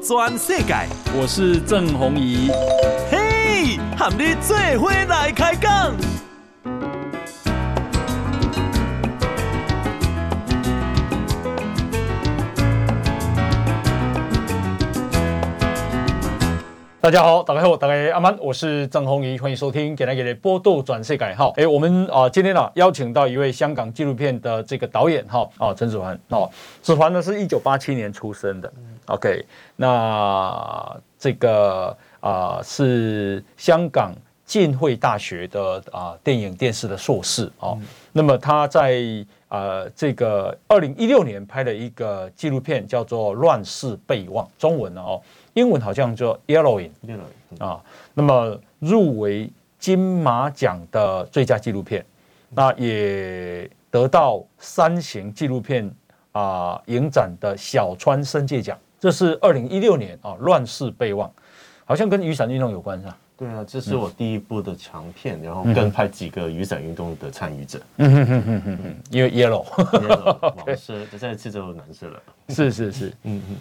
转世界，我是郑弘仪。嘿，和你做伙来开讲。大家好，打开后打开阿曼，我是郑弘仪，欢迎收听《给来给来报道全世界》哈。哎，我们啊，今天啊，邀请到一位香港纪录片的这个导演哈，哦，陈子桓哦，子桓呢是一九八七年出生的，OK，那这个啊是香港浸会大学的啊电影电视的硕士哦，那么他在啊这个二零一六年拍了一个纪录片，叫做《乱世备忘》，中文哦。英文好像叫 Yellowing 啊，那么入围金马奖的最佳纪录片，那也得到三型纪录片啊影展的小川绅介奖。这是二零一六年啊，《乱世备忘》好像跟雨伞运动有关是吧？对啊，这是我第一部的长片，然后跟拍几个雨伞运动的参与者。嗯哼哼哼哼哼，因为 Yellow，黄色，这这次就蓝色了。是是是，嗯嗯。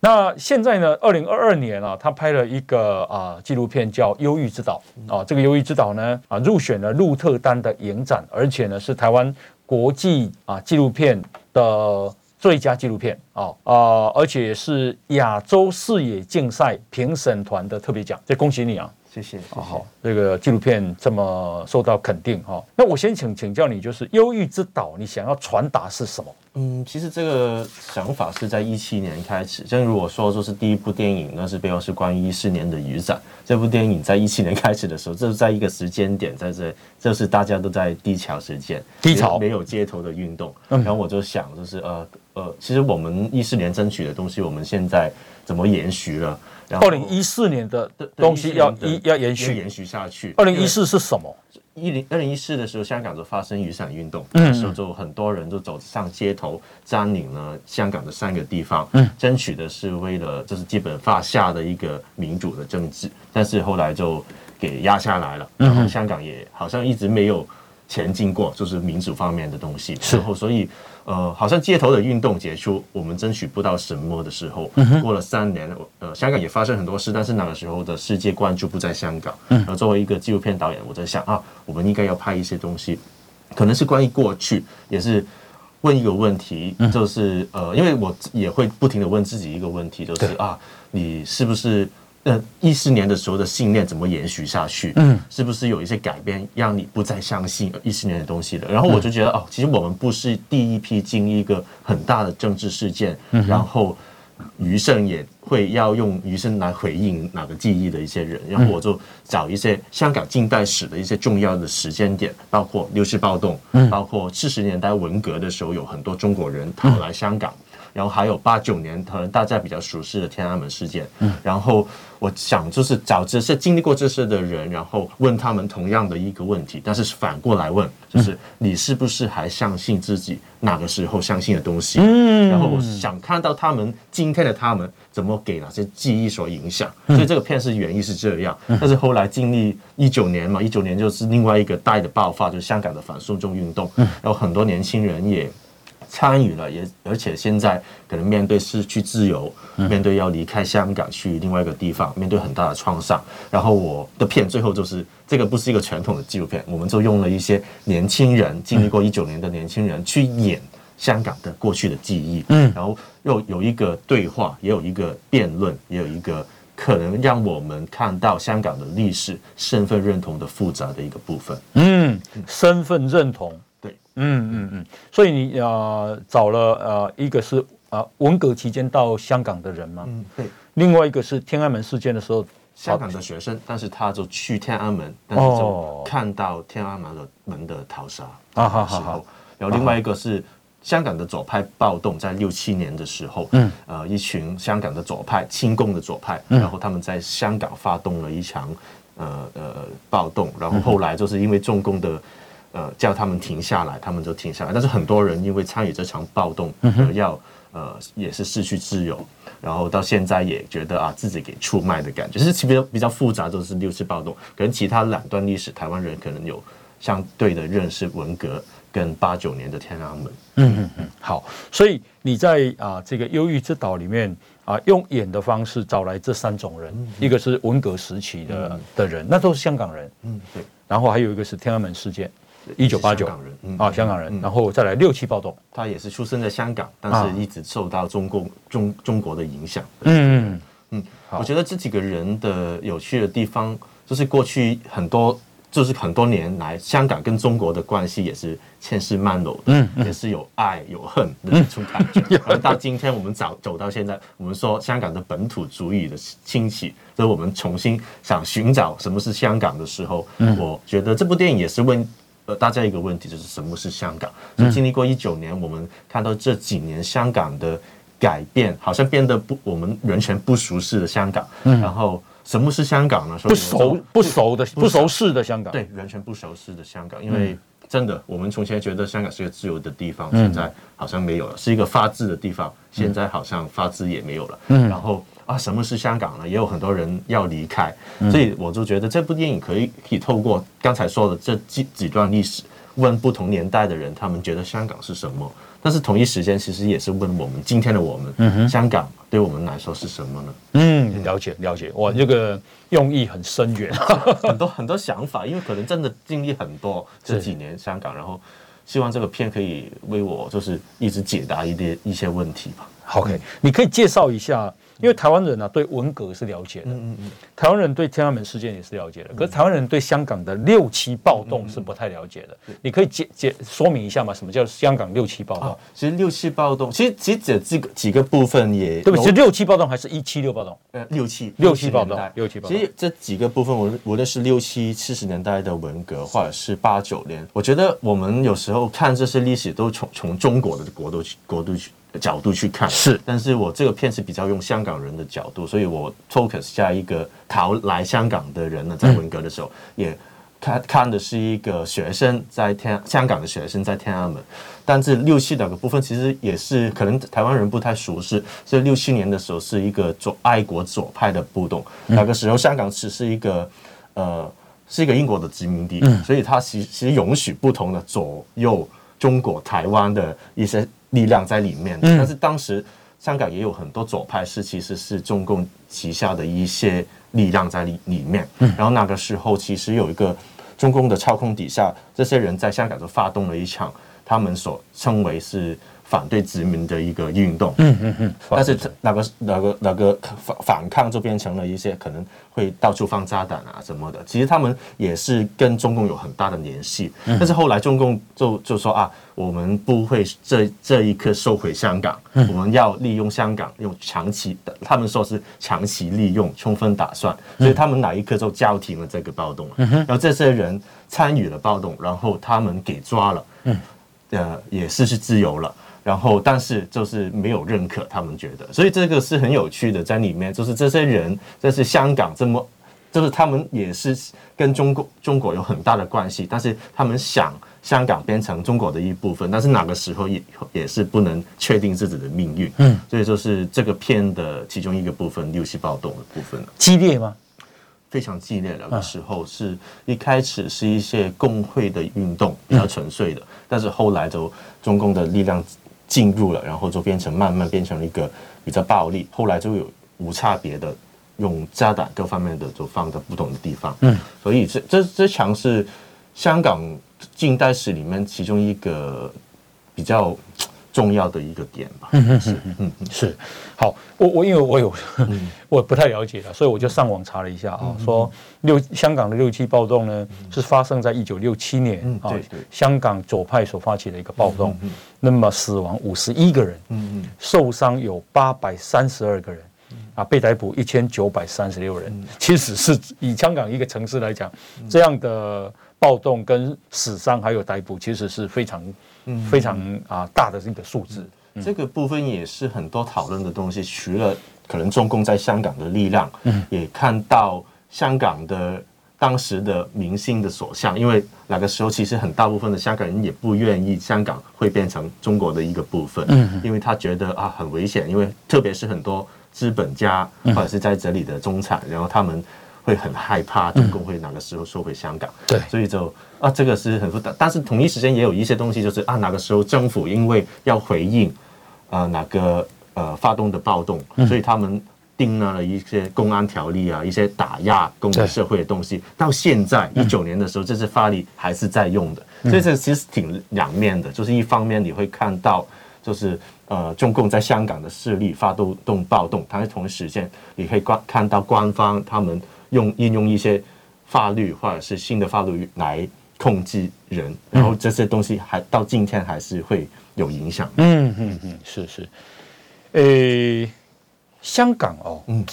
那现在呢？二零二二年啊，他拍了一个啊纪录片叫《忧郁之岛》啊。这个《忧郁之岛》呢啊入选了鹿特丹的影展，而且呢是台湾国际啊纪录片的最佳纪录片啊啊，而且是亚洲视野竞赛评审团的特别奖。这恭喜你啊！谢谢。啊好，这个纪录片这么受到肯定哈。那我先请请教你，就是《忧郁之岛》，你想要传达是什么？嗯，其实这个想法是在一七年开始。正如我说，就是第一部电影，那是背后是关于一四年的雨伞。这部电影在一七年开始的时候，这是在一个时间点，在这，这是大家都在低潮时间，低潮没有街头的运动。然后我就想，就是呃呃，其实我们一四年争取的东西，我们现在怎么延续了？二零一四年的东西要一要延续延续下去。二零一四是什么？一零二零一四的时候，香港就发生雨伞运动，那时候就很多人都走上街头，占领了香港的三个地方，嗯争取的是为了就是基本法下的一个民主的政治，但是后来就给压下来了，然后香港也好像一直没有前进过，就是民主方面的东西，之后所以。呃，好像街头的运动结束，我们争取不到什么的时候，过了三年，呃，香港也发生很多事，但是那个时候的世界关注不在香港。然后作为一个纪录片导演，我在想啊，我们应该要拍一些东西，可能是关于过去，也是问一个问题，就是呃，因为我也会不停的问自己一个问题，就是啊，你是不是？呃，一四年的时候的信念怎么延续下去？嗯，是不是有一些改变，让你不再相信一四年的东西了？然后我就觉得，哦，其实我们不是第一批经历一个很大的政治事件，然后余生也会要用余生来回应哪个记忆的一些人。然后我就找一些香港近代史的一些重要的时间点，包括六四暴动，包括四十年代文革的时候，有很多中国人逃来香港。然后还有八九年，可能大家比较熟悉的天安门事件。嗯，然后我想就是找这些经历过这些的人，然后问他们同样的一个问题，但是反过来问，就是你是不是还相信自己那个时候相信的东西？嗯，然后我想看到他们今天的他们怎么给哪些记忆所影响。所以这个片是原意是这样，但是后来经历一九年嘛，一九年就是另外一个大的爆发，就是香港的反送中运动，然后很多年轻人也。参与了，也而且现在可能面对失去自由，面对要离开香港去另外一个地方，面对很大的创伤。然后我的片最后就是这个不是一个传统的纪录片，我们就用了一些年轻人经历过一九年的年轻人去演香港的过去的记忆，嗯，然后又有一个对话，也有一个辩论，也有一个可能让我们看到香港的历史身份认同的复杂的一个部分，嗯，身份认同。嗯嗯嗯，所以你呃找了呃一个是啊、呃、文革期间到香港的人嘛？嗯，对。另外一个是天安门事件的时候，香港的学生，但是他就去天安门，但是就看到天安门的门的逃杀啊，好好好。然后另外一个是香港的左派暴动，在六七年的时候，嗯，呃，一群香港的左派亲共的左派，然后他们在香港发动了一场呃呃暴动，然后后来就是因为中共的。呃，叫他们停下来，他们就停下来。但是很多人因为参与这场暴动，而要呃也是失去自由，然后到现在也觉得啊自己给出卖的感觉，就是比较比较复杂，就是六次暴动。可能其他两段历史，台湾人可能有相对的认识，文革跟八九年的天安门。嗯嗯嗯，好。所以你在啊这个忧郁之岛里面啊，用演的方式找来这三种人，一个是文革时期的的人，那都是香港人，嗯，对。然后还有一个是天安门事件，一九八九啊，香港人，然后再来六七暴动，他也是出生在香港，但是一直受到中共中中国的影响。嗯嗯，我觉得这几个人的有趣的地方，就是过去很多。就是很多年来，香港跟中国的关系也是千丝万缕的，嗯，也是有爱有恨的那种感觉。而到今天我们走走到现在，我们说香港的本土主义的兴起，所以我们重新想寻找什么是香港的时候，我觉得这部电影也是问呃大家一个问题，就是什么是香港？就经历过一九年，我们看到这几年香港的改变，好像变得不我们完全不熟悉的香港，然后。什么是香港呢？不熟不熟的不熟悉的香港，对，完全不熟悉的香港。因为真的，我们从前觉得香港是一个自由的地方，现在好像没有了；是一个法治的地方，现在好像法治也没有了。然后啊，什么是香港呢？也有很多人要离开，所以我就觉得这部电影可以可以透过刚才说的这几几段历史，问不同年代的人，他们觉得香港是什么。但是同一时间，其实也是问我们今天的我们，嗯哼，香港对我们来说是什么呢？嗯，了解了解，哇，这个用意很深远，很多很多想法，因为可能真的经历很多这几年香港，然后希望这个片可以为我就是一直解答一些一些问题吧。OK，你可以介绍一下。因为台湾人呢、啊、对文革是了解的，嗯嗯，台湾人对天安门事件也是了解的，可是台湾人对香港的六七暴动是不太了解的。你可以解解说明一下吗？什么叫香港六七暴动？其实六七暴动，其实其实这几个几个部分也对不起？其实六七暴动还是一七六暴动？呃，六七六七暴动，六七暴动。其实这几个部分，无无论是六七七十年代的文革，或者是八九年，我觉得我们有时候看这些历史，都从从中国的国度去国度去。角度去看。是，但是我这个片是比较用香港人的角度，所以我 focus 下一个逃来香港的人呢，在文革的时候也看看的是一个学生在天香港的学生在天安门，但是六七两个部分其实也是可能台湾人不太熟悉，所以六七年的时候是一个左爱国左派的波动，那个时候香港只是一个呃是一个英国的殖民地，所以它其其实允许不同的左右中国台湾的一些。力量在里面，但是当时香港也有很多左派，是其实是中共旗下的一些力量在里里面。然后那个时候，其实有一个中共的操控底下，这些人在香港就发动了一场他们所称为是反对殖民的一个运动。嗯嗯嗯。但是那个那个那个反反抗就变成了一些可能会到处放炸弹啊什么的。其实他们也是跟中共有很大的联系。但是后来中共就就说啊。我们不会这这一刻收回香港，我们要利用香港，用长期的，他们说是长期利用，充分打算，所以他们哪一刻就叫停了这个暴动了。然后这些人参与了暴动，然后他们给抓了，嗯呃，也失去自由了。然后但是就是没有认可，他们觉得，所以这个是很有趣的，在里面就是这些人，这是香港这么，就是他们也是跟中国中国有很大的关系，但是他们想。香港变成中国的一部分，但是哪个时候也也是不能确定自己的命运。嗯，所以就是这个片的其中一个部分，六七暴动的部分。激烈吗？非常激烈。那个时候是一开始是一些工会的运动，比较纯粹的，嗯、但是后来就中共的力量进入了，然后就变成慢慢变成了一个比较暴力。后来就有无差别的用炸弹各方面的就放在不同的地方。嗯，所以这这这墙是香港。近代史里面其中一个比较重要的一个点吧。嗯嗯嗯嗯嗯，是。好，我我因为我有 我不太了解了，所以我就上网查了一下啊，说六香港的六七暴动呢是发生在一九六七年啊，香港左派所发起的一个暴动，那么死亡五十一个人，嗯嗯，受伤有八百三十二个人，啊，被逮捕一千九百三十六人，其实是以香港一个城市来讲，这样的。暴动跟死伤还有逮捕，其实是非常、非常啊大的这个数字。这个部分也是很多讨论的东西。除了可能中共在香港的力量，嗯也看到香港的当时的民心的所向。因为那个时候，其实很大部分的香港人也不愿意香港会变成中国的一个部分，嗯因为他觉得啊很危险。因为特别是很多资本家或者是在这里的中产，然后他们。会很害怕中共会哪个时候收回香港，嗯、对，所以就啊，这个是很复杂。但是同一时间也有一些东西，就是啊，哪个时候政府因为要回应啊哪个呃发动的暴动，所以他们定了一些公安条例啊，一些打压公共社会的东西。到现在一九年的时候，这些法律还是在用的，所以这其实挺两面的。就是一方面你会看到，就是呃中共在香港的势力发动动暴动，它是同一时间你可以观看到官方他们用应用一些法律或者是新的法律来控制人，然后这些东西还到今天还是会有影响。嗯嗯嗯，是是。诶，香港哦，嗯，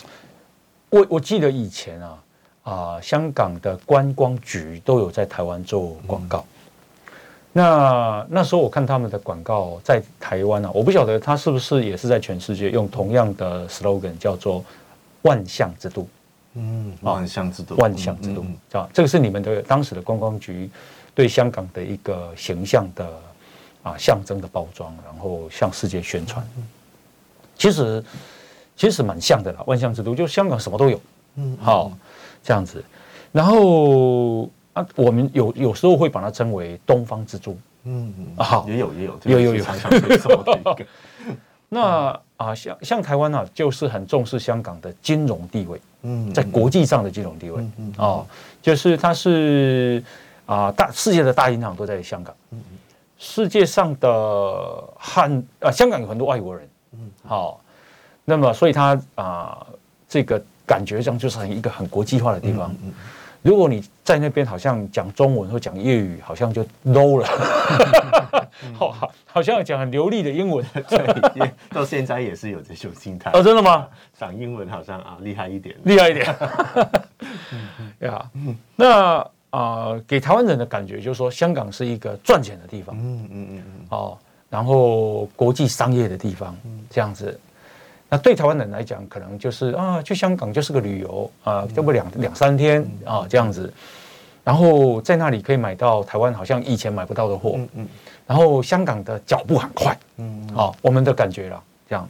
我我记得以前啊啊、呃，香港的观光局都有在台湾做广告。嗯、那那时候我看他们的广告在台湾啊，我不晓得他是不是也是在全世界用同样的 slogan 叫做“万象之都”。嗯，万象之都，万象之都，啊，这个是你们的当时的观光局对香港的一个形象的啊象征的包装，然后向世界宣传。其实其实蛮像的啦，万象之都就香港什么都有，嗯，好这样子。然后啊，我们有有时候会把它称为东方之珠，嗯嗯，好，也有也有有有有。那啊，像像台湾啊，就是很重视香港的金融地位，嗯，在国际上的金融地位，嗯哦，就是它是啊大世界的大银行都在香港，嗯世界上的很啊香港有很多外国人。嗯，好，那么所以他啊、呃，这个感觉上就是很一个很国际化的地方。嗯，如果你在那边好像讲中文或讲粤语，好像就 low 了，好好，好像讲很流利的英文，对，到现在也是有这种心态。哦，真的吗？讲英文好像啊厉害一点，厉害一点。呀，那啊、呃，给台湾人的感觉就是说，香港是一个赚钱的地方。嗯嗯嗯嗯，哦。然后国际商业的地方，这样子，那对台湾人来讲，可能就是啊，去香港就是个旅游啊，要不两两三天啊，这样子，然后在那里可以买到台湾好像以前买不到的货，嗯嗯，然后香港的脚步很快，嗯，啊，我们的感觉了，这样，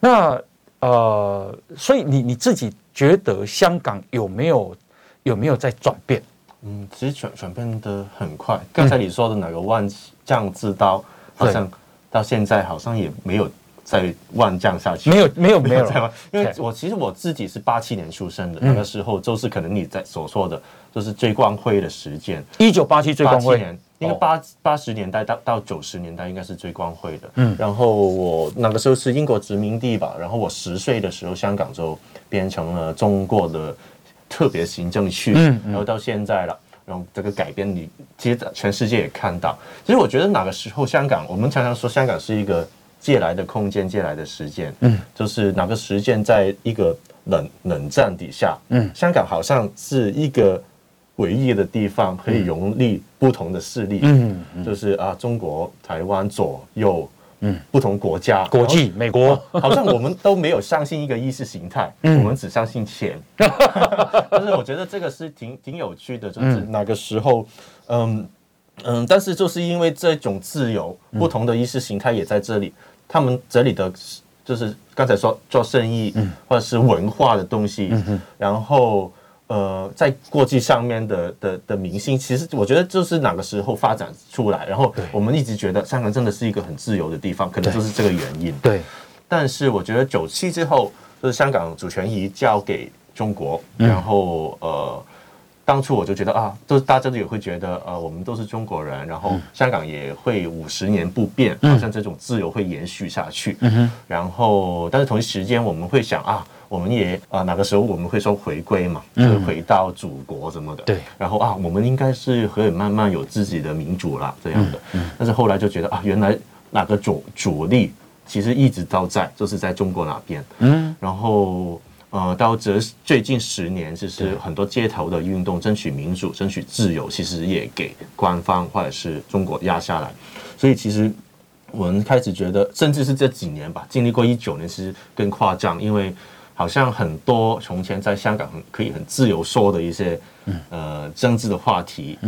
那呃，所以你你自己觉得香港有没有有没有在转变？嗯，其实转转变的很快。刚才你说的那个万象之刀。好像到现在好像也没有再万降下去，没有 没有没有了。因为我其实我自己是八七年出生的，那个时候就是可能你在所说的，就是最光辉的时间。一九八七最光辉年，应该八八十年代到到九十年代应该是最光辉的。嗯，然后我那个时候是英国殖民地吧，然后我十岁的时候香港就变成了中国的特别行政区，嗯，然后到现在了。然后这个改变，你其实全世界也看到。其实我觉得哪个时候香港，我们常常说香港是一个借来的空间，借来的时间。嗯，就是哪个时间在一个冷冷战底下，嗯，香港好像是一个唯一的地方可以容立不同的势力。嗯，就是啊，中国、台湾左右。嗯，不同国家、国际、美国，好像我们都没有相信一个意识形态，嗯、我们只相信钱。但是我觉得这个是挺挺有趣的，就是那个时候，嗯嗯，但是就是因为这种自由，不同的意识形态也在这里，他们这里的就是刚才说做生意，或者是文化的东西，然后。呃，在国际上面的的的明星，其实我觉得就是哪个时候发展出来，然后我们一直觉得香港真的是一个很自由的地方，可能就是这个原因。对，但是我觉得九七之后，就是香港主权移交给中国，然后呃，当初我就觉得啊，就是大家都也会觉得呃，我们都是中国人，然后香港也会五十年不变，好像这种自由会延续下去。嗯哼。然后，但是同一时间我们会想啊。我们也啊，哪个时候我们会说回归嘛？就是回到祖国什么的。对。然后啊，我们应该是可以慢慢有自己的民主了这样的。但是后来就觉得啊，原来哪个主主力其实一直都在，就是在中国那边。嗯。然后呃，到这最近十年，就是很多街头的运动，争取民主、争取自由，其实也给官方或者是中国压下来。所以其实我们开始觉得，甚至是这几年吧，经历过一九年，其实更夸张，因为。好像很多从前在香港很可以很自由说的一些呃政治的话题，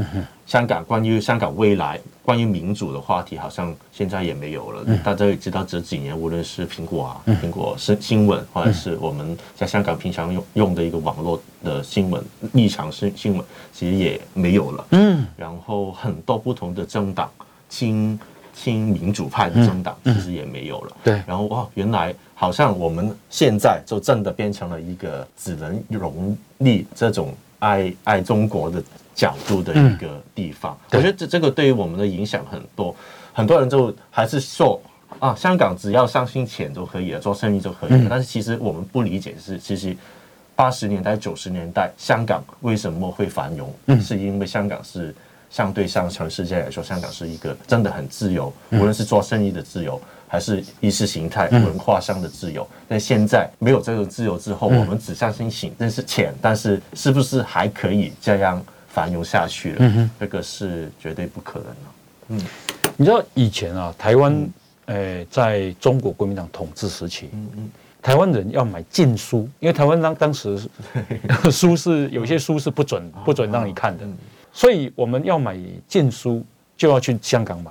香港关于香港未来、关于民主的话题，好像现在也没有了。大家也知道这几年，无论是苹果啊、苹果新新闻，或者是我们在香港平常用用的一个网络的新闻立场新新闻，其实也没有了。嗯，然后很多不同的政党，亲亲民主派的政党，其实也没有了。对，然后哇，原来好像我们现在就真的变成了一个只能容立这种爱爱中国的角度的一个地方。我觉得这这个对于我们的影响很多，很多人就还是说啊，香港只要相信钱就可以了，做生意就可以了。但是其实我们不理解的是，其实。八十年代、九十年代，香港为什么会繁荣？嗯，是因为香港是相对上全世界来说，香港是一个真的很自由，无论是做生意的自由，还是意识形态、文化上的自由。但现在没有这种自由之后，我们只相信钱，但是钱，但是是不是还可以这样繁荣下去了？嗯，这个是绝对不可能的。嗯，你知道以前啊，台湾，呃，在中国国民党统治时期，嗯嗯。台湾人要买禁书，因为台湾当当时 书是有些书是不准不准让你看的，所以我们要买建书就要去香港买。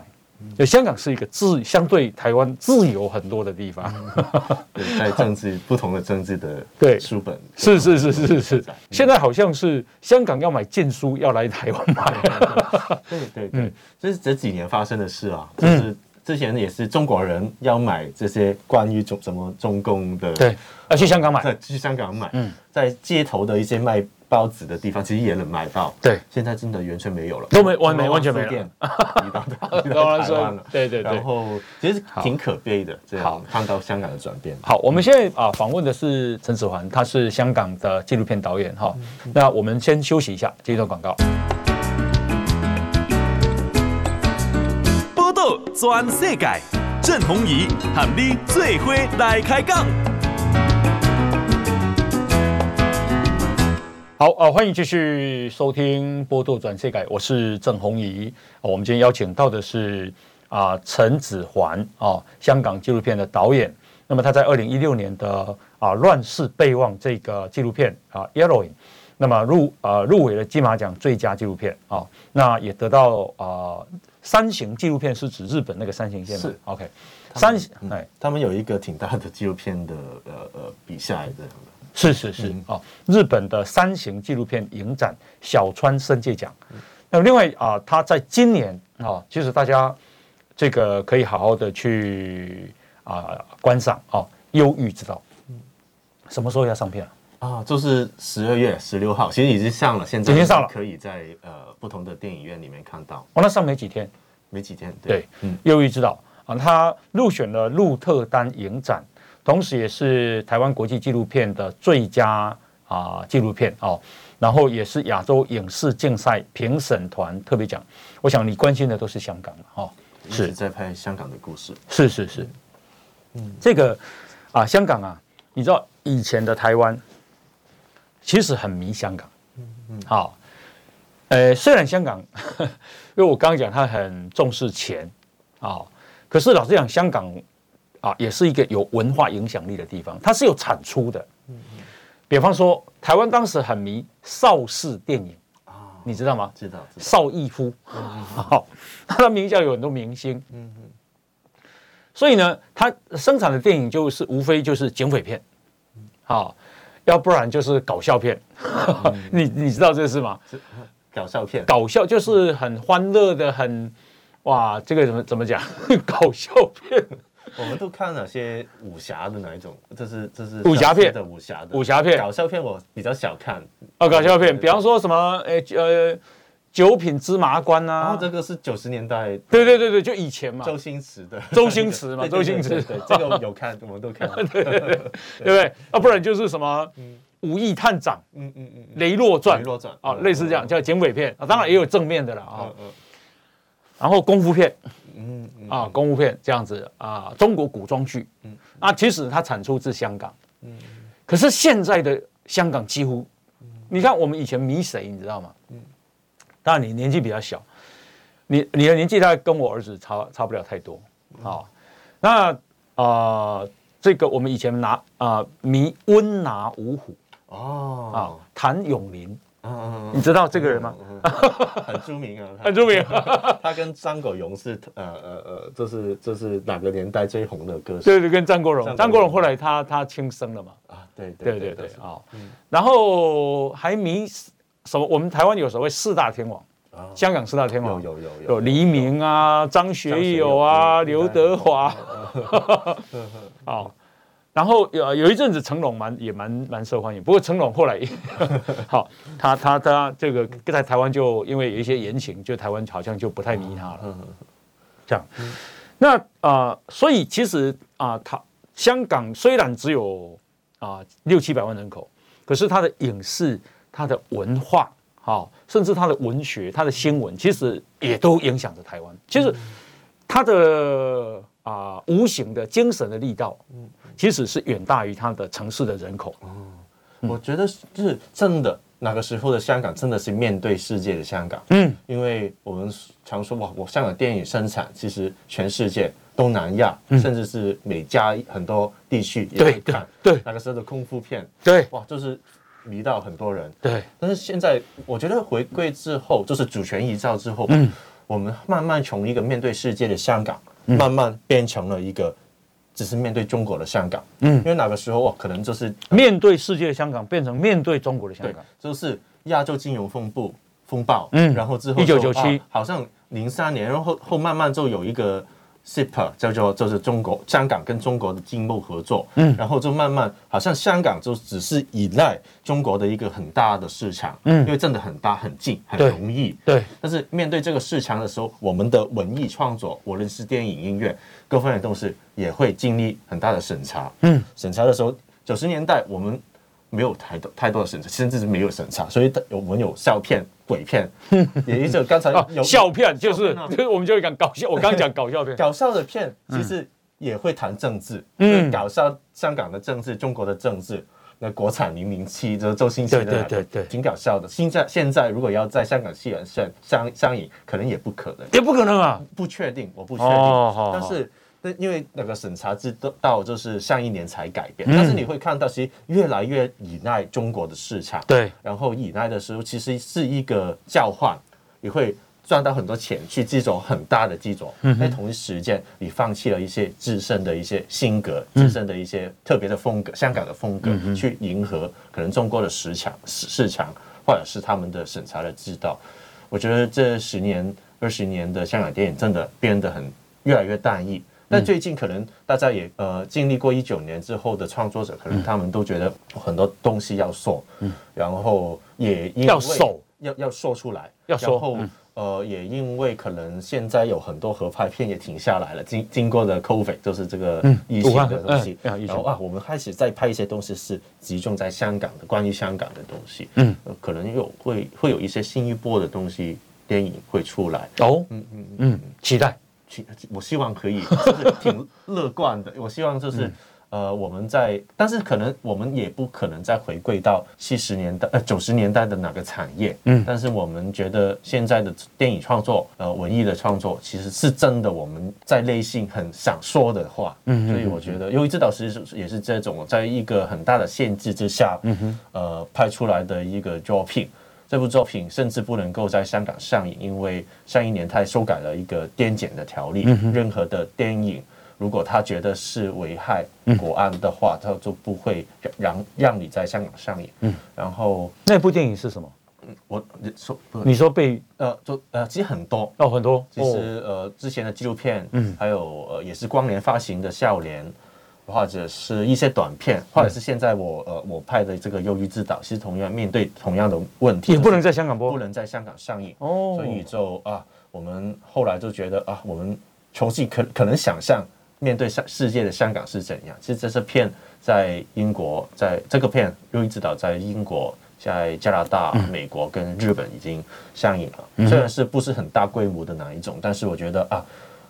就香港是一个自相对台湾自由很多的地方，对，在政治不同的政治的 对。书本。是是是是是，现在好像是香港要买建书要来台湾买，对对对，这是这几年发生的事啊，就是。之前也是中国人要买这些关于中什么中共的，对，要去香港买，对，去香港买。嗯，在街头的一些卖报纸的地方，其实也能买到。对，现在真的完全没有了，都没完没完全没了。移到移到 台湾了，对对对。然后其实挺可悲的，这样看到香港的转变。好，我们现在啊访问的是陈子桓，他是香港的纪录片导演。哈，那我们先休息一下，接一段广告。全世界，郑弘仪和你做伙来开讲。好啊，欢迎继续收听《波多转世改》，我是郑弘仪。我们今天邀请到的是啊陈子桓啊，香港纪录片的导演。那么他在二零一六年的啊《乱世备忘》这个纪录片啊 Yellowing，那么入啊入围了金马奖最佳纪录片啊，那也得到啊。三型纪录片是指日本那个三型线吗？是，OK。山形，哎，他们有一个挺大的纪录片的呃呃比赛的，是是是，哦，日本的三型纪录片影展小川伸介奖。那么另外啊，他在今年啊，其实大家这个可以好好的去啊观赏啊，《忧郁之道》。什么时候要上片啊？啊，就是十二月十六号，其实已经上了，现在已经上了，可以在呃不同的电影院里面看到。哦，那上没几天，没几天。对，对嗯，忧郁之道啊，他入选了鹿特丹影展，同时也是台湾国际纪录片的最佳啊纪录片哦，然后也是亚洲影视竞赛评审团特别奖。我想你关心的都是香港哦，是。在拍香港的故事，是是是，嗯，这个啊，香港啊，你知道以前的台湾。其实很迷香港，嗯嗯，好，呃，虽然香港，因为我刚刚讲他很重视钱，啊，可是老实讲，香港啊也是一个有文化影响力的地方，它是有产出的，比方说台湾当时很迷邵氏电影啊，你知道吗？知道，邵逸夫，好，他的名下有很多明星，嗯嗯，所以呢，他生产的电影就是无非就是警匪片，好。要不然就是搞笑片，嗯、你你知道这是吗？搞笑片，搞笑就是很欢乐的，很哇，这个怎么怎么讲？搞笑片，我们都看了些武侠的哪一种？这是这是武侠片。的武侠的。武侠片，搞笑片我比较少看。哦，搞笑片，比方说什么？哎呃。九品芝麻官啊，然后这个是九十年代，对对对对，就以前嘛，周星驰的，周星驰嘛，周星驰，对，这个有看，我们都看，对对对，对不对？啊，不然就是什么武义探长，嗯嗯嗯，雷洛传，雷洛传啊，类似这样叫警匪片。啊，当然也有正面的了啊，然后功夫片，嗯啊，功夫片这样子啊，中国古装剧，嗯，啊，其实它产出自香港，嗯，可是现在的香港几乎，你看我们以前迷谁，你知道吗？嗯。当然你年纪比较小，你你的年纪大概跟我儿子差差不了太多啊。那啊、呃，这个我们以前拿啊、呃、迷温拿五虎哦啊，谭咏麟，嗯，你知道这个人吗？很出名啊，很出名。他跟张国荣是呃呃呃，这是这是哪个年代最红的歌手？对对，跟张国荣，张国荣后来他他轻生了嘛？啊，对对对对啊。然后还迷。什么？我们台湾有所谓四大天王，香港四大天王，有有有有黎明啊，张学友啊，刘德华，好。然后有有一阵子成龙蛮也蛮蛮受欢迎，不过成龙后来 好，他他他这个在台湾就因为有一些言情，就台湾好像就不太迷他了。这样，那啊、呃，所以其实啊，他、呃、香港虽然只有啊、呃、六七百万人口，可是他的影视、他的文化，好、哦，甚至他的文学、他的新闻，其实也都影响着台湾。其实他的啊、呃、无形的精神的力道，嗯。其实是远大于它的城市的人口。嗯，我觉得是真的。那个时候的香港真的是面对世界的香港。嗯，因为我们常说哇，我香港电影生产其实全世界、东南亚，甚至是美加很多地区也会看。对，那个时候的功夫片，对，哇，就是迷到很多人。对，但是现在我觉得回归之后，就是主权移交之后，嗯，我们慢慢从一个面对世界的香港，慢慢变成了一个。只是面对中国的香港，嗯，因为那个时候哦，可能就是面对世界的香港，变成面对中国的香港，就是亚洲金融风暴风暴，嗯，然后之后一九九七，好像零三年，然后后慢慢就有一个。CEPA 叫做就是中国香港跟中国的经贸合作，嗯，然后就慢慢好像香港就只是依赖中国的一个很大的市场，嗯，因为真的很大很近很容易，对。对，但是面对这个市场的时候，我们的文艺创作，无论是电影、音乐，各方面都是也会经历很大的审查，嗯，审查的时候，九十年代我们。没有太多太多的审查，甚至是没有审查，所以我们有笑片、鬼片，也就是刚才有笑片，就是就是我们就会讲搞笑。我刚刚讲搞笑片，搞笑的片其实也会谈政治，嗯，搞笑香港的政治、中国的政治。那国产零零七就是周星驰的，对对对，挺搞笑的。现在现在如果要在香港戏院上上上映，可能也不可能，也不可能啊，不确定，我不确定，但是。因为那个审查制度到就是上一年才改变，但是你会看到其实越来越依赖中国的市场，对，然后依赖的时候其实是一个交换，你会赚到很多钱去这种很大的这种，在同一时间你放弃了一些自身的一些性格、自身的一些特别的风格、香港的风格，去迎合可能中国的市场市市场或者是他们的审查的制度。我觉得这十年二十年的香港电影真的变得很越来越单一。但最近可能大家也呃经历过一九年之后的创作者，可能他们都觉得很多东西要说，嗯，然后也因为要说要要说出来，要说，然后呃也因为可能现在有很多合拍片也停下来了，经经过的 COVID 就是这个疫情的东西，然后啊我们开始在拍一些东西是集中在香港的关于香港的东西，嗯，可能有会会有一些新一波的东西电影会出来。哦，嗯嗯。嗯，期待。我希望可以，就是挺乐观的。我希望就是，呃，我们在，但是可能我们也不可能再回归到七十年代、呃九十年代的哪个产业。嗯，但是我们觉得现在的电影创作，呃，文艺的创作，其实是真的我们在内心很想说的话。嗯，所以我觉得，因为指导是也是这种，在一个很大的限制之下，嗯哼，呃，拍出来的一个作品。这部作品甚至不能够在香港上映，因为上一年他修改了一个电检的条例，嗯、任何的电影如果他觉得是危害国安的话，嗯、他就不会让让你在香港上映。嗯，然后那部电影是什么？我你说你说被呃，就呃，其实很多哦，很多。其实呃，之前的纪录片，嗯，还有呃，也是光年发行的《笑脸》。或者是一些短片，或者是现在我呃我拍的这个《忧郁之岛》，其实同样面对同样的问题，也不能在香港播，不能在香港上映哦。所以就啊，我们后来就觉得啊，我们重新可可能想象面对世世界的香港是怎样。其实这是片在英国，在这个片《忧郁之岛》在英国、在加拿大、美国跟日本已经上映了。虽然是不是很大规模的哪一种，但是我觉得啊，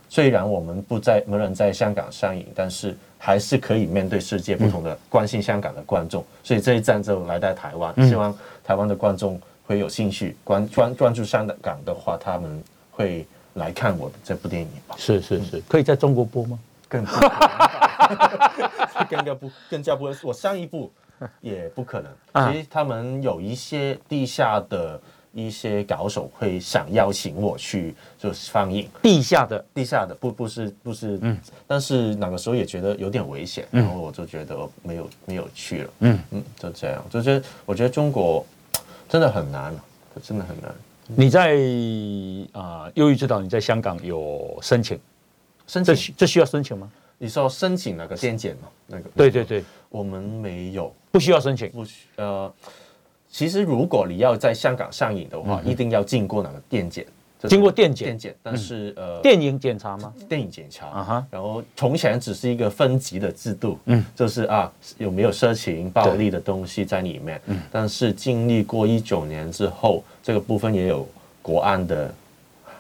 虽然我们不在没能在香港上映，但是。还是可以面对世界不同的关心香港的观众，所以这一站就来到台湾，希望台湾的观众会有兴趣关专关注香港的话，他们会来看我的这部电影吧。是是是，可以在中国播吗？更不 更加不更加不会，我上一部也不可能。其实他们有一些地下的。一些高手会想邀请我去就是放映地下的地下的不不是不是嗯，但是那个时候也觉得有点危险，然后我就觉得没有没有去了，嗯嗯，就这样，就觉得我觉得中国真的很难，真的很难。你在啊，忧郁之岛，你在香港有申请？申请这需这需要申请吗？你说申请那个电检吗？那个？对对对，我们没有，不需要申请。不需呃，其实如果你要在香港上映的话，嗯、一定要经过那个电检。经过电检，电检，但是、嗯、呃，电影检查吗？电影检查啊哈。然后从前只是一个分级的制度，嗯，就是啊有没有色情暴力的东西在里面，嗯。但是经历过一九年之后，这个部分也有国安的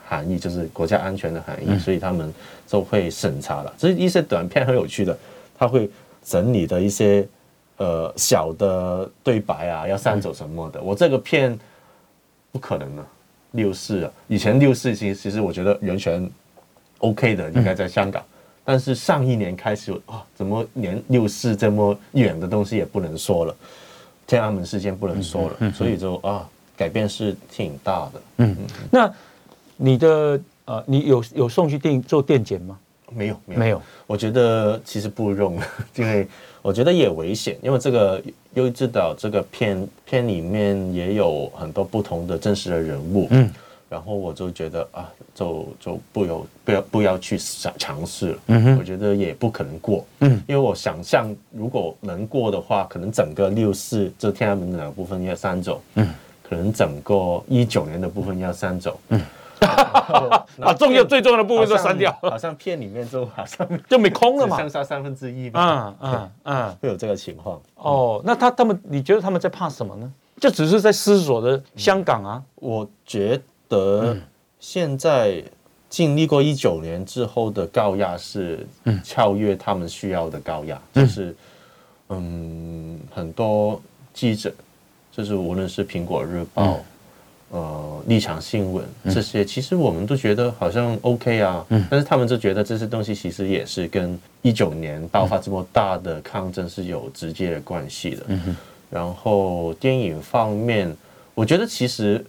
含义，就是国家安全的含义，嗯、所以他们就会审查了。这一些短片很有趣的，他会整理的一些呃小的对白啊，要散走什么的。嗯、我这个片不可能的。六四啊，以前六四其实其实我觉得完全 OK 的，应该在香港。嗯、但是上一年开始啊，怎么连六四这么远的东西也不能说了？天安门事件不能说了，所以就啊，改变是挺大的。嗯，嗯那你的呃，你有有送去电做电检吗？没有，没有，没有。我觉得其实不用，因为我觉得也危险，因为这个。忧郁之岛这个片片里面也有很多不同的真实的人物，嗯，然后我就觉得啊，就就不要不要不要去尝尝试了，嗯哼，我觉得也不可能过，嗯，因为我想象如果能过的话，可能整个六四这天安门的两个部分要删走，嗯，可能整个一九年的部分要删走，嗯。把 重要最重要的部分都删掉，好像片里面就好像 就没空了嘛，剩下三分之一吧。嗯嗯嗯，会有这个情况。哦，那他他们，你觉得他们在怕什么呢？就只是在思索的香港啊。我觉得现在经历过一九年之后的高压是超越他们需要的高压，就是嗯，很多记者，就是无论是苹果日报。呃，立场新闻这些，其实我们都觉得好像 OK 啊，嗯，但是他们就觉得这些东西其实也是跟一九年爆发这么大的抗争是有直接的关系的。嗯，然后电影方面，我觉得其实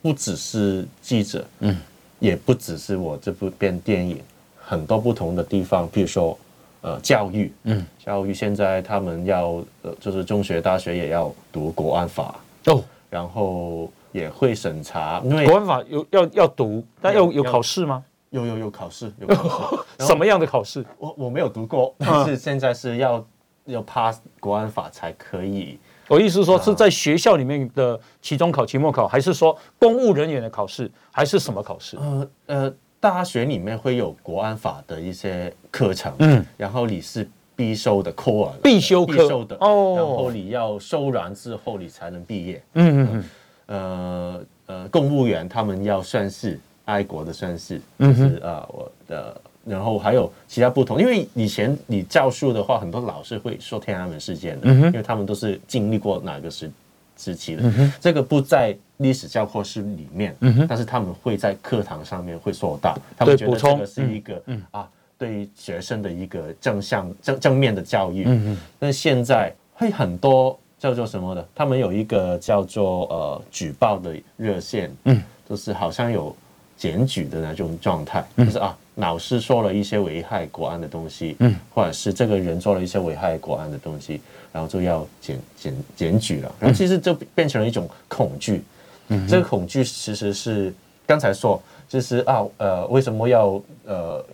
不只是记者，嗯，也不只是我这部片电影，很多不同的地方，比如说呃教育，嗯，教育现在他们要呃就是中学、大学也要读国安法。哦，然后。也会审查，因为国安法有要要读，但要有考试吗？有有有考试，有 考试。什么样的考试？我我没有读过，但是现在是要要 pass 国安法才可以。我意思是说，是在学校里面的期中考、期末考，还是说公务人员的考试，还是什么考试？呃呃，大学里面会有国安法的一些课程，嗯，然后你是必修的 core，必修课，必修的哦，然后你要修完之后，你才能毕业。嗯嗯嗯。呃呃，公务员他们要算是，爱国的算是，就是啊、呃，我的，然后还有其他不同，因为以前你教书的话，很多老师会说天安门事件的，嗯、因为他们都是经历过哪个时时期的，嗯、这个不在历史教科书里面，嗯、但是他们会在课堂上面会说到，他们觉得这个是一个、嗯、啊，对于学生的一个正向正正面的教育，嗯、哼。但现在会很多。叫做什么的？他们有一个叫做呃举报的热线，嗯，就是好像有检举的那种状态，嗯、就是啊，老师说了一些危害国安的东西，嗯，或者是这个人做了一些危害国安的东西，然后就要检检检举了，然后其实就变成了一种恐惧，嗯，这个恐惧其实是刚才说，就是啊呃为什么要呃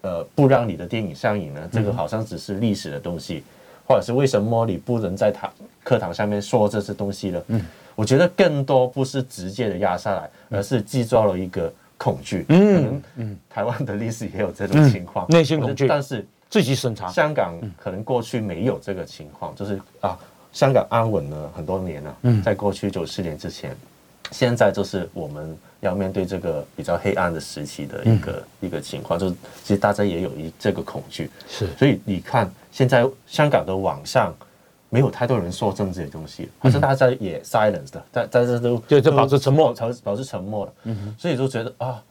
呃不让你的电影上映呢？这个好像只是历史的东西。或者是为什么你不能在堂课堂上面说这些东西了？嗯，我觉得更多不是直接的压下来，而是制造了一个恐惧。嗯嗯，台湾的历史也有这种情况，内心恐惧。但是自己审查，香港可能过去没有这个情况，就是啊，香港安稳了很多年了。嗯，在过去九四年之前，现在就是我们要面对这个比较黑暗的时期的一个一个情况，就是其实大家也有一这个恐惧。是，所以你看。现在香港的网上没有太多人说政治的东西，好像大家也 silence 的，在在这都就就保持沉默，保保持沉默了。所以就觉得啊，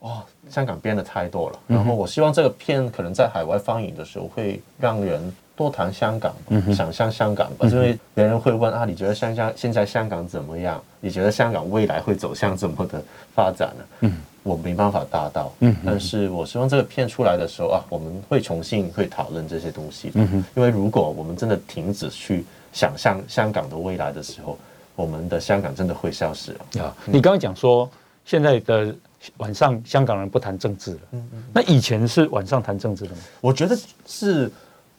哇，香港变得太多了。然后我希望这个片可能在海外放映的时候会让人多谈香港，想象香港吧。因为别人会问啊，你觉得香港现在香港怎么样？你觉得香港未来会走向怎么的发展呢？嗯。我没办法达到，嗯，但是我希望这个片出来的时候啊，我们会重新会讨论这些东西，嗯哼，因为如果我们真的停止去想象香港的未来的时候，我们的香港真的会消失了。啊，你刚刚讲说现在的晚上香港人不谈政治了，嗯嗯，那以前是晚上谈政治的吗？我觉得是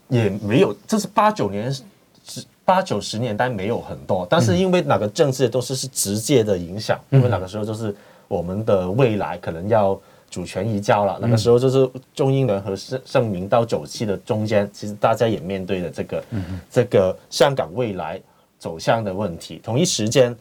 也没有，这是八九年是八九十年代没有很多，但是因为哪个政治都是是直接的影响，因为那个时候就是我们的未来可能要。主权移交了，那个时候就是中英联合声声明到九七的中间，其实大家也面对了这个这个香港未来走向的问题。同一时间，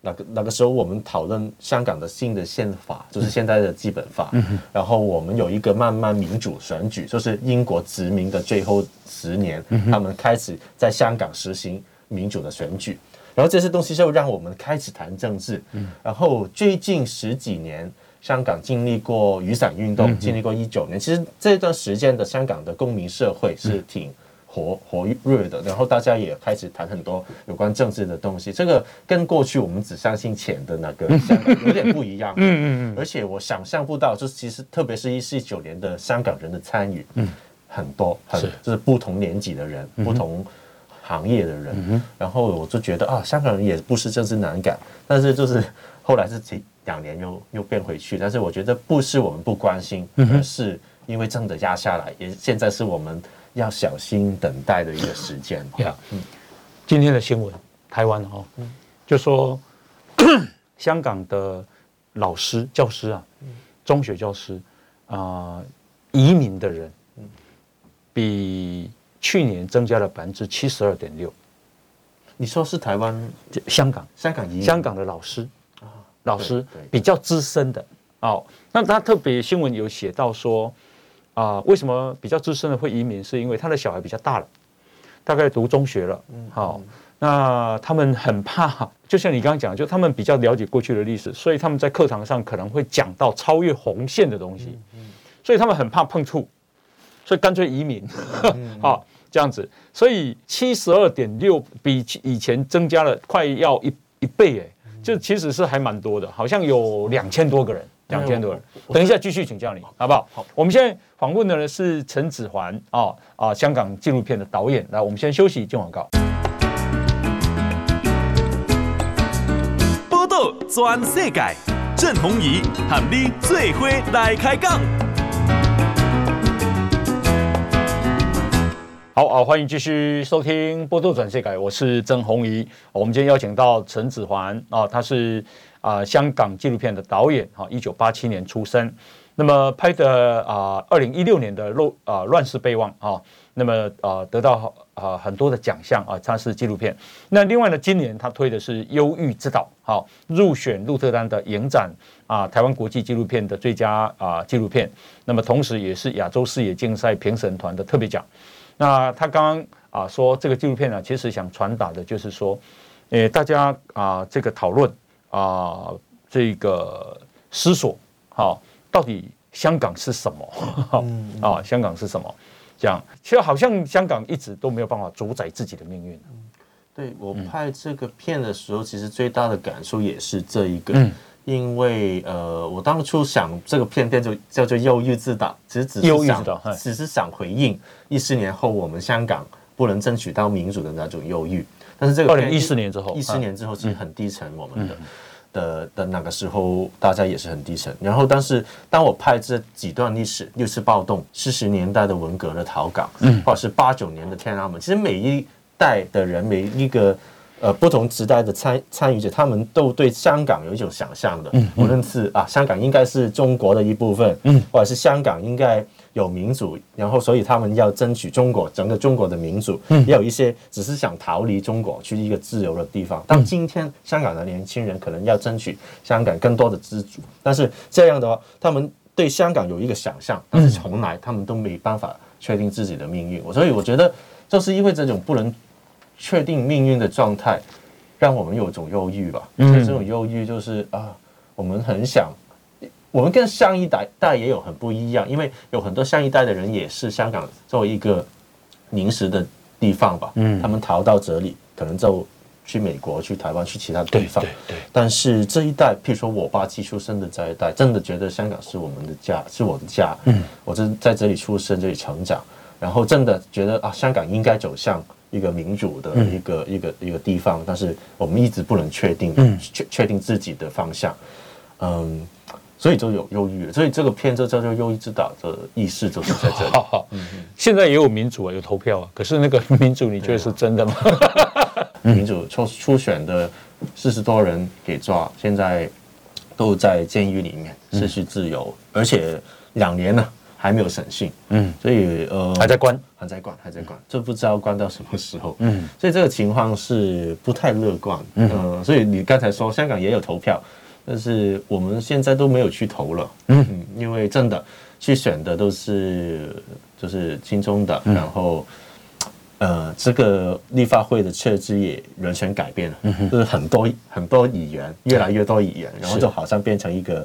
那个那个时候我们讨论香港的新的宪法，就是现在的基本法。然后我们有一个慢慢民主选举，就是英国殖民的最后十年，他们开始在香港实行民主的选举。然后这些东西就让我们开始谈政治。嗯然后最近十几年。香港经历过雨伞运动，经历过一九年，其实这段时间的香港的公民社会是挺活活跃的，然后大家也开始谈很多有关政治的东西。这个跟过去我们只相信钱的那个香港有点不一样。嗯嗯嗯。而且我想象不到，就是其实特别是一四一九年的香港人的参与，嗯，很多很就是不同年纪的人，不同行业的人，然后我就觉得啊，香港人也不是政治难感，但是就是后来是几。两年又又变回去，但是我觉得不是我们不关心，而是因为真的压下来，也现在是我们要小心等待的一个时间。呀，嗯，今天的新闻，台湾哈，就说 香港的老师、教师啊，中学教师啊，移民的人，比去年增加了百分之七十二点六。你说是台湾、香港、香港移民、香港的老师啊。老师比较资深的哦，那他特别新闻有写到说啊，为什么比较资深的会移民？是因为他的小孩比较大了，大概读中学了。嗯，好，那他们很怕，就像你刚刚讲，就他们比较了解过去的历史，所以他们在课堂上可能会讲到超越红线的东西，所以他们很怕碰触，所以干脆移民。好，这样子，所以七十二点六比以前增加了快要一一倍哎。就其实是还蛮多的，好像有两千多个人，两千多人。等一下继续请教你，好不好？好，我们现在访问的呢是陈子桓啊啊，香港纪录片的导演。来，我们先休息，进广告。报道全世界，郑弘仪喊你最伙来开讲。好啊，欢迎继续收听《波多转世改》，我是曾弘仪。我们今天邀请到陈子桓啊，他是啊香港纪录片的导演哈，一九八七年出生，那么拍的啊二零一六年的《乱啊乱世备忘》啊，那么啊得到啊很多的奖项啊，他是纪录片。那另外呢，今年他推的是《忧郁之岛》好，入选鹿特丹的影展啊台湾国际纪录片的最佳啊纪录片，那么同时也是亚洲视野竞赛评审团的特别奖。那他刚刚啊说这个纪录片呢，其实想传达的就是说，诶，大家啊这个讨论啊这个思索，好，到底香港是什么？啊，香港是什么？这样，其实好像香港一直都没有办法主宰自己的命运。对，我拍这个片的时候，其实最大的感受也是这一个。因为呃，我当初想这个片片就叫做《忧郁自岛》，其实只是想，只是想回应一四年后我们香港不能争取到民主的那种忧郁。但是这个二零一四年之后，一四年之后其实很低沉，我们的、嗯、的的那个时候大家也是很低沉。然后，但是当我拍这几段历史，六四暴动、四十年代的文革的逃港，嗯，或者是八九年的天安门，其实每一代的人，每一个。呃，不同时代的参参与者，他们都对香港有一种想象的，无论是啊，香港应该是中国的一部分，嗯，或者是香港应该有民主，然后所以他们要争取中国整个中国的民主，嗯，也有一些只是想逃离中国去一个自由的地方。但今天香港的年轻人可能要争取香港更多的自主，但是这样的话，他们对香港有一个想象，但是从来他们都没办法确定自己的命运。所以我觉得，就是因为这种不能。确定命运的状态，让我们有一种忧郁吧。嗯，这种忧郁就是啊，我们很想，我们跟上一代代也有很不一样，因为有很多上一代的人也是香港作为一个临时的地方吧。嗯，他们逃到这里，可能就去美国、去台湾、去其他地方。对对对。但是这一代，譬如说我八七出生的这一代，真的觉得香港是我们的家，是我的家。嗯，我是在这里出生，这里成长。然后真的觉得啊，香港应该走向一个民主的一个、嗯、一个一个地方，但是我们一直不能确定确确定自己的方向，嗯，所以就有忧郁，所以这个片就叫做《忧郁之岛》的意思就是在这里。好好，嗯嗯，现在也有民主啊，有投票啊，可是那个民主你觉得是真的吗？民主初初选的四十多人给抓，现在都在监狱里面失去自由，而且两年了。还没有审讯，嗯，所以呃还在关，还在关，还在关，就不知道关到什么时候，嗯，所以这个情况是不太乐观，嗯、呃，所以你刚才说香港也有投票，但是我们现在都没有去投了，嗯，因为真的去选的都是就是亲中的，嗯、然后呃这个立法会的设置也完全改变了，嗯、就是很多很多议员，越来越多议员，然后就好像变成一个。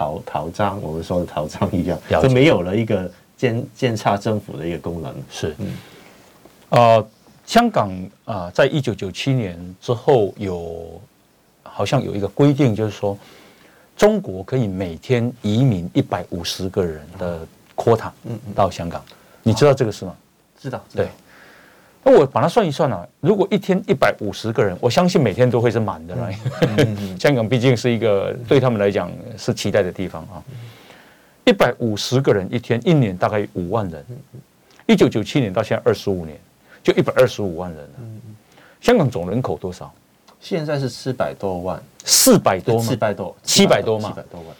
逃逃章，我们说的逃章一样，就没有了一个监监察政府的一个功能。是，嗯，呃，香港啊、呃，在一九九七年之后有好像有一个规定，就是说中国可以每天移民一百五十个人的 quota，嗯，到香港，你知道这个事吗？知道，对。那我把它算一算啊，如果一天一百五十个人，我相信每天都会是满的了。香港毕竟是一个对他们来讲是期待的地方啊。一百五十个人一天，一年大概五万人。一九九七年到现在二十五年，就一百二十五万人了。香港总人口多少？现在是四百多万。四百多吗？四百多，七百多百多万。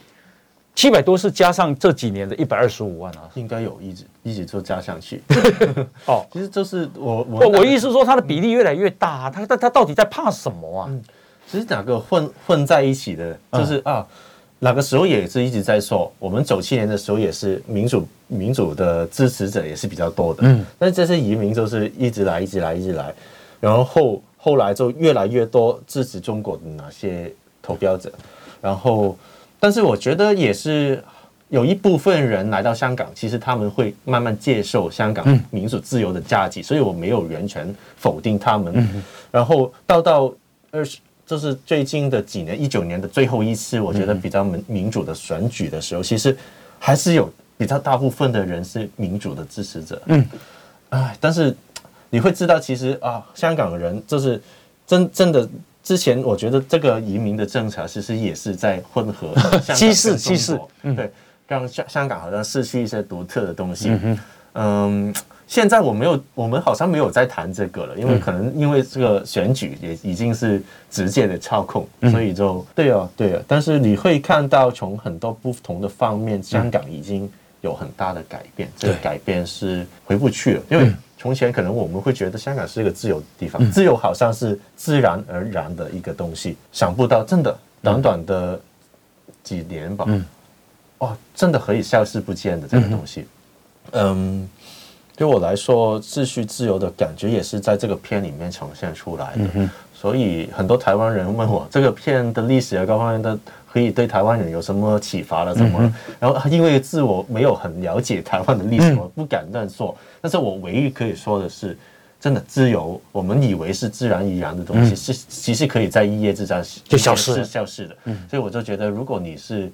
七百多是加上这几年的一百二十五万啊，应该有一直一直就加上去。哦，其实就是我我我意思说，它的比例越来越大，它它它到底在怕什么啊？嗯，其实两个混混在一起的，就是啊，哪个时候也是一直在说，我们九七年的时候也是民主民主的支持者也是比较多的，嗯，但是这些移民就是一直来一直来一直来，然后后后来就越来越多支持中国的哪些投标者，然后。但是我觉得也是有一部分人来到香港，其实他们会慢慢接受香港民主自由的价值，所以我没有完全否定他们。然后到到二十，就是最近的几年，一九年的最后一次，我觉得比较民民主的选举的时候，其实还是有比较大部分的人是民主的支持者。嗯，哎，但是你会知道，其实啊，香港人就是真真的。之前我觉得这个移民的政策其实也是在混合歧视歧视，对，让香香港好像失去一些独特的东西。嗯现在我没有，我们好像没有在谈这个了，因为可能因为这个选举也已经是直接的操控，所以就对啊对啊。但是你会看到从很多不同的方面，香港已经有很大的改变，这个改变是回不去了，因为。从前可能我们会觉得香港是一个自由的地方，自由好像是自然而然的一个东西，想不到真的短短的几年吧，哇，真的可以消失不见的这个东西。嗯，对我来说，秩序自由的感觉也是在这个片里面呈现出来的。所以很多台湾人问我，这个片的历史啊，各方面的。可以对台湾人有什么启发了？什么？嗯、然后因为自我没有很了解台湾的历史，我不敢乱说。但是我唯一可以说的是，真的自由，我们以为是自然而然的东西，是其实可以在一夜之间就消失，消失的。所以我就觉得，如果你是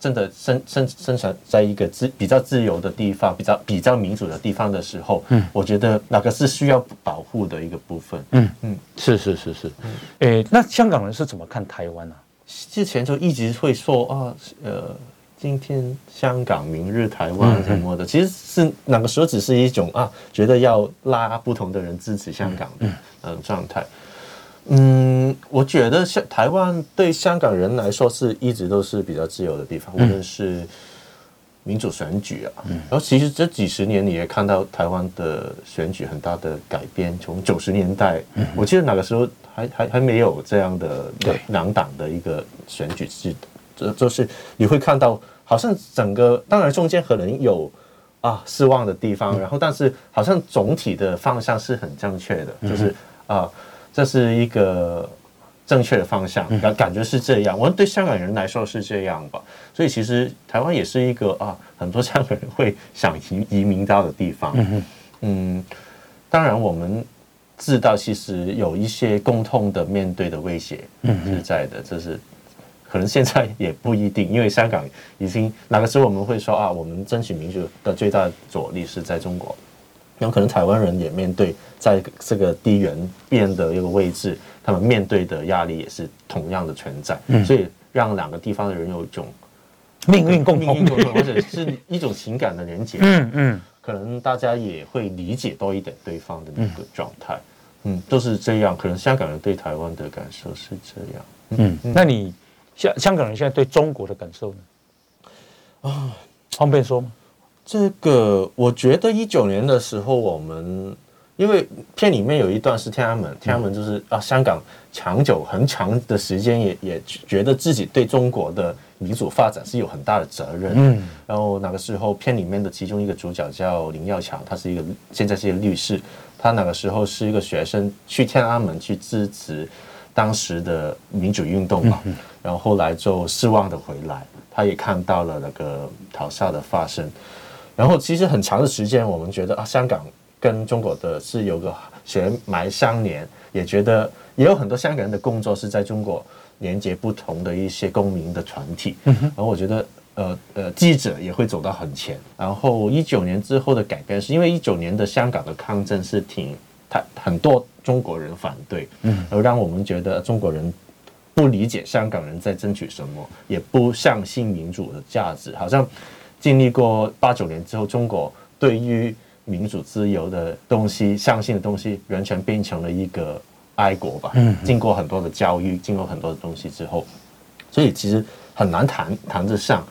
真的生生生存在一个自比较自由的地方，比较比较民主的地方的时候，嗯，我觉得哪个是需要保护的一个部分。嗯嗯，是是是是。诶，那香港人是怎么看台湾呢？之前就一直会说啊，呃，今天香港，明日台湾什么的，其实是那个时候只是一种啊，觉得要拉不同的人支持香港的嗯状态。嗯，我觉得香台湾对香港人来说是一直都是比较自由的地方，无论是民主选举啊，然后其实这几十年你也看到台湾的选举很大的改变，从九十年代，我记得那个时候。还还还没有这样的两党的一个选举制度，这就是你会看到，好像整个当然中间可能有啊失望的地方，然后但是好像总体的方向是很正确的，就是啊这是一个正确的方向，感感觉是这样。我们对香港人来说是这样吧，所以其实台湾也是一个啊很多香港人会想移移民到的地方。嗯，当然我们。知道其实有一些共同的面对的威胁是在的，这是可能现在也不一定，因为香港已经哪个时候我们会说啊，我们争取民主的最大的阻力是在中国，然后可能台湾人也面对在这个地缘边的一个位置，他们面对的压力也是同样的存在，嗯、所以让两个地方的人有一种命运共同，或者是一种情感的连接。嗯嗯，可能大家也会理解多一点对方的那个状态。嗯，都是这样。可能香港人对台湾的感受是这样。嗯，嗯，那你香香港人现在对中国的感受呢？啊，方便说吗？这个我觉得一九年的时候，我们因为片里面有一段是天安门，天安门就是啊，香港长久很长的时间也也觉得自己对中国的民主发展是有很大的责任。嗯，然后那个时候片里面的其中一个主角叫林耀强，他是一个现在是一个律师，他那个时候是一个学生去天安门去支持当时的民主运动嘛，然后后来就失望的回来，他也看到了那个屠杀的发生。然后其实很长的时间，我们觉得啊，香港跟中国的是有个血脉相连，也觉得也有很多香港人的工作是在中国连接不同的一些公民的团体。然后我觉得，呃呃，记者也会走到很前。然后一九年之后的改变，是因为一九年的香港的抗争是挺他很多中国人反对，嗯，而让我们觉得中国人不理解香港人在争取什么，也不相信民主的价值，好像。经历过八九年之后，中国对于民主自由的东西、相信的东西，完全变成了一个爱国吧。嗯，经过很多的教育，经过很多的东西之后，所以其实很难谈谈得上。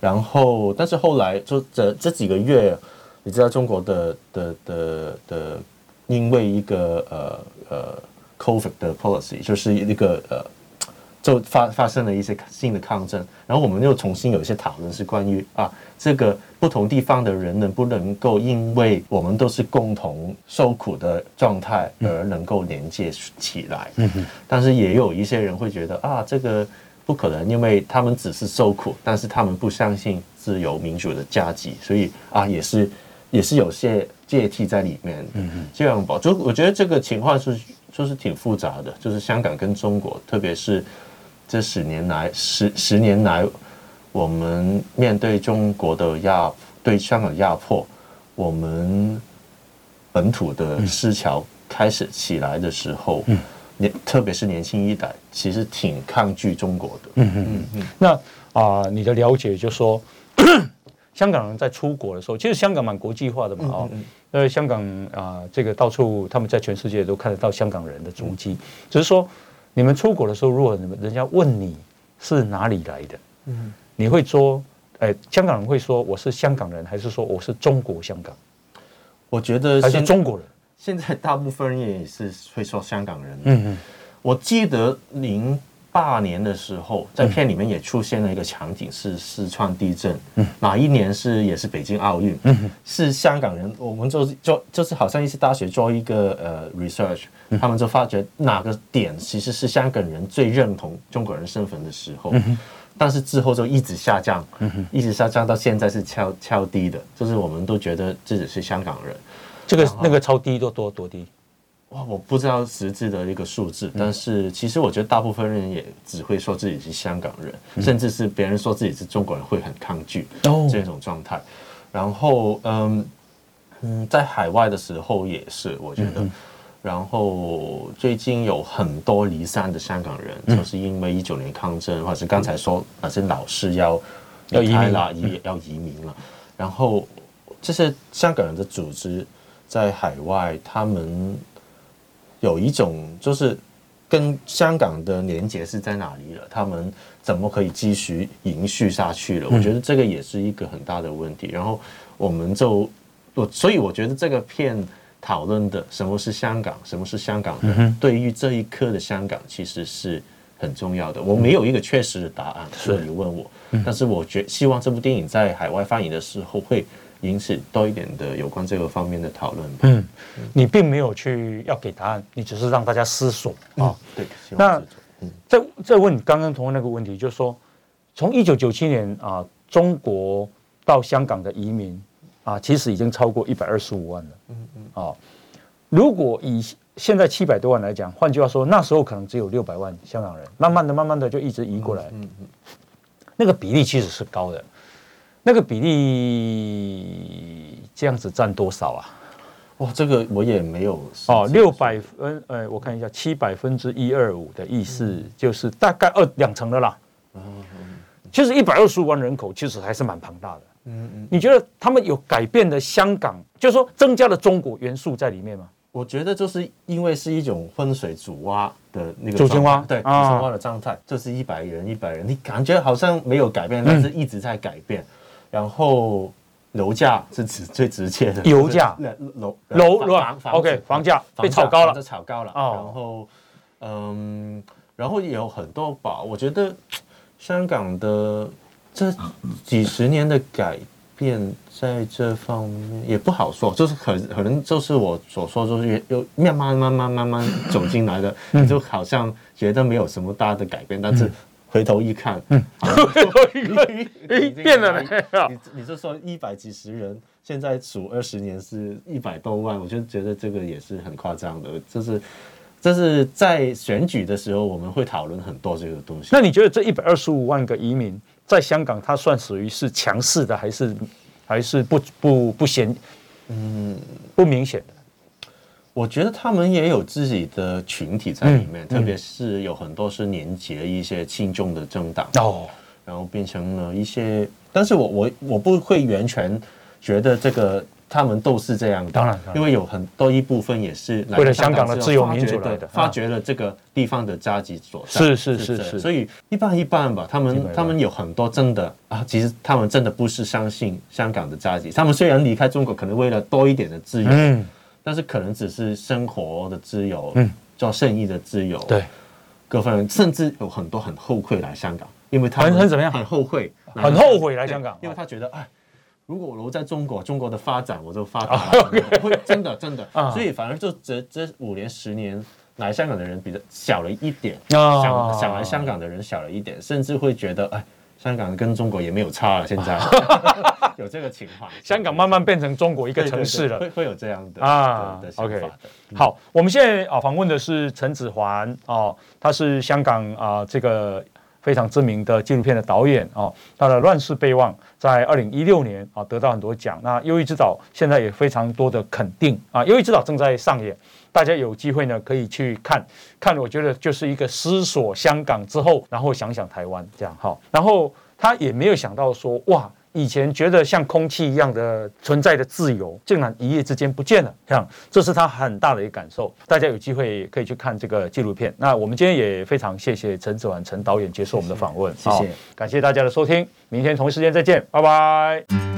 然后，但是后来就这这几个月，你知道中国的的的的，因为一个呃呃 COVID 的 policy，就是一个呃。就发发生了一些新的抗争，然后我们又重新有一些讨论，是关于啊，这个不同地方的人能不能够因为我们都是共同受苦的状态而能够连接起来。嗯哼。但是也有一些人会觉得啊，这个不可能，因为他们只是受苦，但是他们不相信自由民主的价值，所以啊，也是也是有些芥蒂在里面。嗯哼。这样吧，就我觉得这个情况是就是挺复杂的，就是香港跟中国，特别是。这十年来，十十年来，我们面对中国的压，对香港的压迫，我们本土的思潮开始起来的时候，年、嗯、特别是年轻一代，其实挺抗拒中国的。嗯嗯嗯。那啊、呃，你的了解就是说，香港人在出国的时候，其实香港蛮国际化的嘛，啊、嗯，呃，香港啊、呃，这个到处他们在全世界都看得到香港人的足迹，嗯、只是说。你们出国的时候，如果你们人家问你是哪里来的，嗯，你会说，哎，香港人会说我是香港人，还是说我是中国香港？我觉得还是中国人。现在大部分人也是会说香港人。嗯嗯，我记得您。八年的时候，在片里面也出现了一个场景，是四川地震。嗯，哪一年是也是北京奥运？嗯，是香港人，我们就做就是好像一些大学做一个呃 research，他们就发觉哪个点其实是香港人最认同中国人身份的时候，但是之后就一直下降，一直下降到现在是超超低的，就是我们都觉得自己是香港人。这个那个超低多多多低？哇，我不知道实质的一个数字，但是其实我觉得大部分人也只会说自己是香港人，嗯、甚至是别人说自己是中国人会很抗拒这种状态。哦、然后，嗯嗯，在海外的时候也是，我觉得。然后最近有很多离散的香港人，嗯、就是因为一九年抗争，或者是刚才说那些老师要要移民了，移要移民了。然后这些香港人的组织在海外，他们。有一种就是跟香港的连接是在哪里了？他们怎么可以继续延续下去了？我觉得这个也是一个很大的问题。然后我们就我所以我觉得这个片讨论的什么是香港，什么是香港人，对于这一刻的香港其实是很重要的。我没有一个确实的答案，所以你问我，但是我觉希望这部电影在海外放映的时候会。引起多一点的有关这个方面的讨论。嗯，你并没有去要给答案，你只是让大家思索啊。对，那再再问你刚刚同样那个问题，就是说，从一九九七年啊，中国到香港的移民啊，其实已经超过一百二十五万了。嗯嗯。啊，如果以现在七百多万来讲，换句话说，那时候可能只有六百万香港人，慢慢的、慢慢的就一直移过来。嗯嗯。那个比例其实是高的。那个比例这样子占多少啊？哇，这个我也没有哦，六百分，呃，我看一下，七百分之一二五的意思就是大概二两成的啦。嗯，其实一百二十五万人口其实还是蛮庞大的。嗯嗯，你觉得他们有改变的香港，就是说增加了中国元素在里面吗？我觉得就是因为是一种分水煮蛙的那个煮青蛙，对，煮青蛙的状态，就是一百人一百人，你感觉好像没有改变，但是一直在改变，然后。楼价是直最直接的，油价 楼楼楼房 OK 房价被炒高了，被炒高了。然后嗯，然后也有很多吧。我觉得香港的这几十年的改变在这方面也不好说，就是可可能就是我所说，就是又慢慢慢慢慢慢走进来的，就好像觉得没有什么大的改变，但是。回头一看，嗯，回头一看，哎，变了呢。你你是说一百几十人，现在数二十年是一百多万，我就觉得这个也是很夸张的。就是，这是在选举的时候，我们会讨论很多这个东西。那你觉得这一百二十五万个移民在香港，它算属于是强势的，还是还是不不不显，嗯，不明显的？我觉得他们也有自己的群体在里面，特别是有很多是年纪的一些亲中的政党哦，然后变成了一些，但是我我我不会完全觉得这个他们都是这样的，当然，因为有很多一部分也是为了香港的自由民主来的，发掘了这个地方的阶级所在，是是是是，所以一半一半吧。他们他们有很多真的啊，其实他们真的不是相信香港的阶级，他们虽然离开中国，可能为了多一点的自由。嗯但是可能只是生活的自由，嗯，叫生意的自由，对，各方面甚至有很多很后悔来香港，因为他很很怎么样？很后悔，很后悔来香港，因为他觉得，哎，如果我留在中国，中国的发展我就发达了，会真的真的，所以反而就这这五年十年来香港的人比较小了一点，想想来香港的人小了一点，甚至会觉得，哎。香港跟中国也没有差了，现在 有这个情况。香港慢慢变成中国一个城市了，会会有这样的啊的想法的。OK，好，我们现在啊访问的是陈子桓啊，他是香港啊这个非常知名的纪录片的导演啊，他的《乱世备忘》在二零一六年啊得到很多奖。那《忧郁之岛》现在也非常多的肯定啊，《忧郁之岛》正在上演。大家有机会呢，可以去看看。我觉得就是一个思索香港之后，然后想想台湾这样哈。然后他也没有想到说，哇，以前觉得像空气一样的存在的自由，竟然一夜之间不见了。这样，这是他很大的一个感受。大家有机会可以去看这个纪录片。那我们今天也非常谢谢陈子桓陈导演接受我们的访问，谢谢，感谢大家的收听。明天同一时间再见，拜拜。